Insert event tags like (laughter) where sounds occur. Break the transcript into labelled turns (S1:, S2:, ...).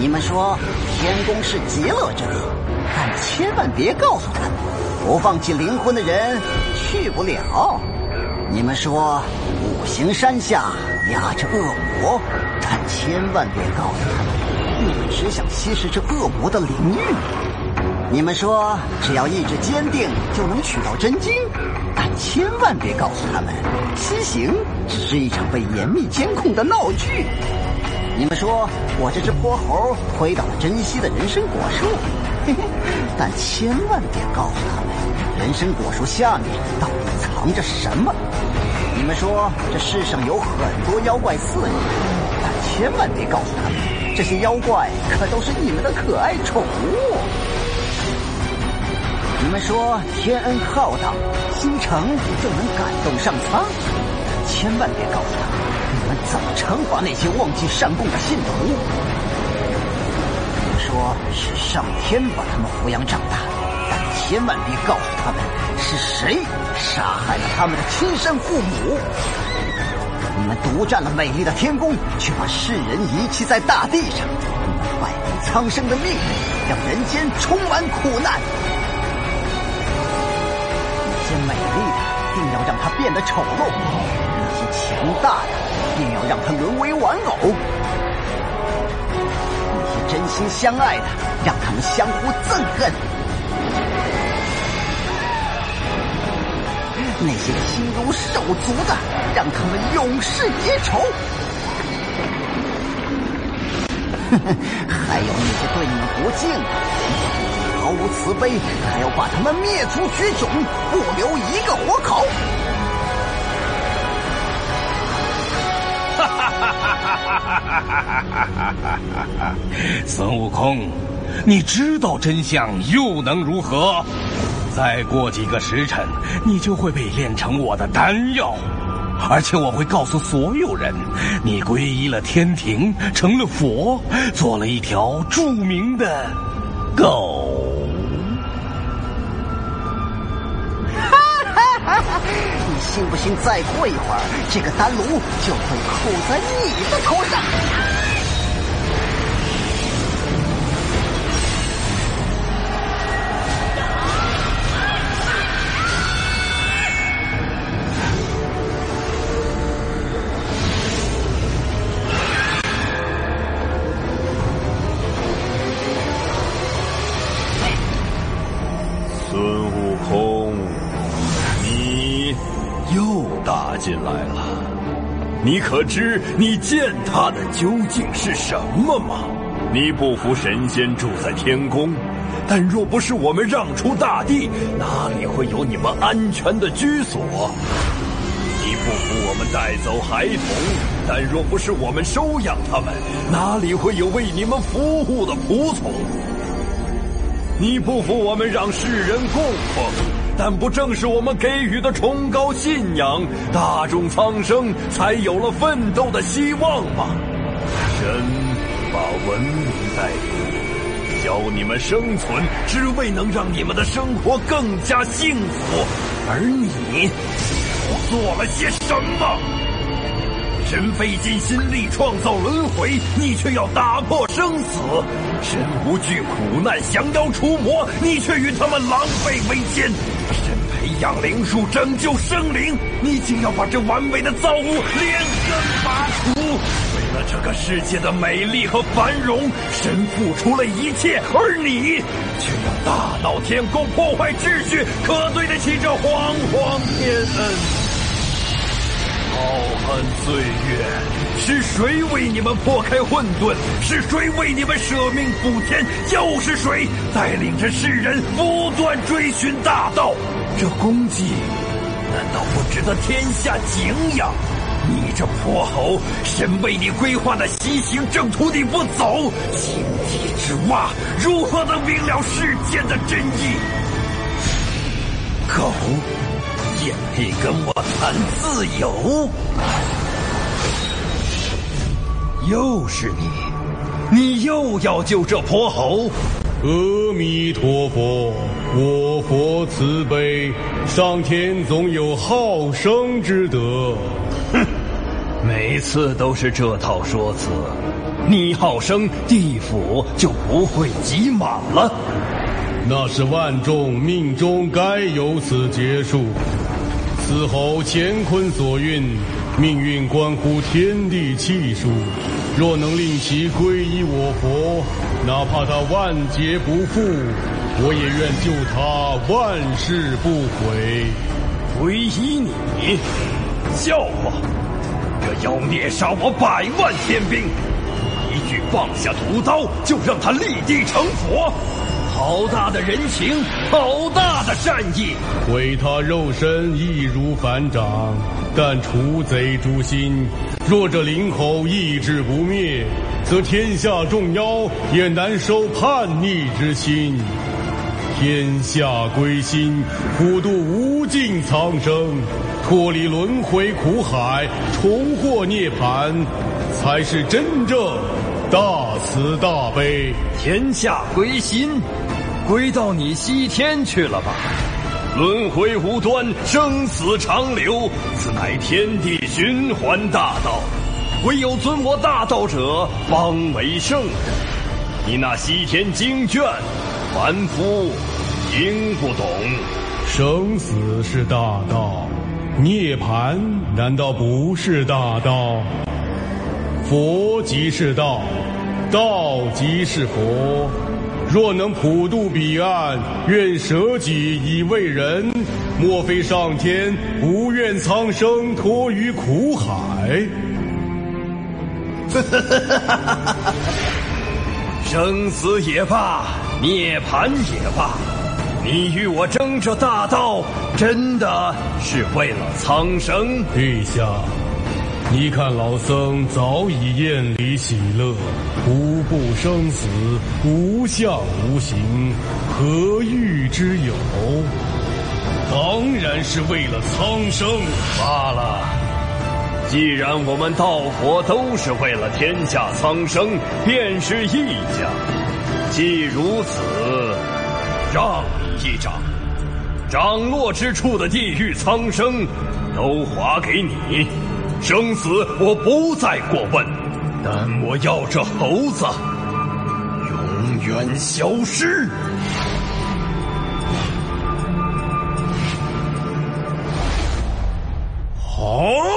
S1: 你们说天宫是极乐之地，但千万别告诉他们，不放弃灵魂的人去不了。你们说五行山下压着恶魔，但千万别告诉他们，你们只想吸食这恶魔的灵域。你们说只要意志坚定就能取到真经，但千万别告诉他们，西行只是一场被严密监控的闹剧。你们说我这只泼猴推倒了珍稀的人参果树，嘿嘿，但千万别告诉他们，人参果树下面到底藏着什么。你们说这世上有很多妖怪肆虐，但千万别告诉他们，这些妖怪可都是你们的可爱宠物。你们说天恩浩荡，心诚就能感动上苍，千万别告诉他，你们怎么惩罚那些忘记善供的信徒。你说是上天把他们抚养长大，但千万别告诉他们是谁杀害了他们的亲生父母。你们独占了美丽的天宫，却把世人遗弃在大地上，你们败给苍生的命运，让人间充满苦难。那些美丽的，定要让它变得丑陋；那些强大的，定要让他沦为玩偶；那些真心相爱的，让他们相互憎恨；那些心如手足的，让他们永世结仇。(laughs) 还有那些对你们不敬的。毫无慈悲，还要把他们灭族绝种，不留一个活口！
S2: 哈 (laughs) 孙悟空，你知道真相又能如何？再过几个时辰，你就会被炼成我的丹药，而且我会告诉所有人，你皈依了天庭，成了佛，做了一条著名的狗。
S1: 信不信？再过一会儿，这个丹炉就会扣在你的头上。
S3: 打进来了，你可知你践踏的究竟是什么吗？你不服神仙住在天宫，但若不是我们让出大地，哪里会有你们安全的居所？你不服我们带走孩童，但若不是我们收养他们，哪里会有为你们服务的仆从？你不服我们让世人供奉。但不正是我们给予的崇高信仰，大众苍生才有了奋斗的希望吗？神把文明带给你，教你们生存，只为能让你们的生活更加幸福。而你做了些什么？神费尽心力创造轮回，你却要打破生死；神无惧苦难降妖除魔，你却与他们狼狈为奸；培养灵术拯救生灵，你竟要把这完美的造物连根拔除。为了这个世界的美丽和繁荣，神付出了一切，而你却要大闹天宫，破坏秩序，可对得起这煌煌天恩？浩瀚岁月，是谁为你们破开混沌？是谁为你们舍命补天？又是谁带领着世人不断追寻大道？这功绩难道不值得天下敬仰？你这泼猴，神为你规划的西行正途你不走，井底之蛙如何能明了世间的真意？狗！也配跟我谈自由？又是你，你又要救这泼猴？
S4: 阿弥陀佛，我佛慈悲，上天总有好生之德。
S3: 哼，每次都是这套说辞。你好生，地府就不会挤满了。
S4: 那是万众命中该由此结束。此后乾坤所运，命运关乎天地气数。若能令其皈依我佛，哪怕他万劫不复，我也愿救他万世不悔。
S3: 皈依你？笑话！这妖孽杀我百万天兵，一句放下屠刀，就让他立地成佛。好大的人情，好大的善意！
S4: 毁他肉身易如反掌，但除贼诛心。若这灵猴意志不灭，则天下众妖也难收叛逆之心。天下归心，普渡无尽苍生，脱离轮回苦海，重获涅槃，才是真正大慈大悲。
S3: 天下归心。归到你西天去了吧？轮回无端，生死长流，此乃天地循环大道，唯有尊我大道者，方为圣人。你那西天经卷，凡夫听不懂。
S4: 生死是大道，涅槃难道不是大道？佛即是道，道即是佛。若能普渡彼岸，愿舍己以为人。莫非上天不愿苍生脱于苦海？(laughs)
S3: 生死也罢，涅槃也罢，你与我争这大道，真的是为了苍生？
S4: 陛下。你看，老僧早已厌离喜乐，无不生死，无相无形，何欲之有？当然是为了苍生
S3: 罢了。既然我们道佛都是为了天下苍生，便是一家。既如此，让你一掌，掌落之处的地狱苍生，都划给你。生死我不再过问，但我要这猴子永远消失。好。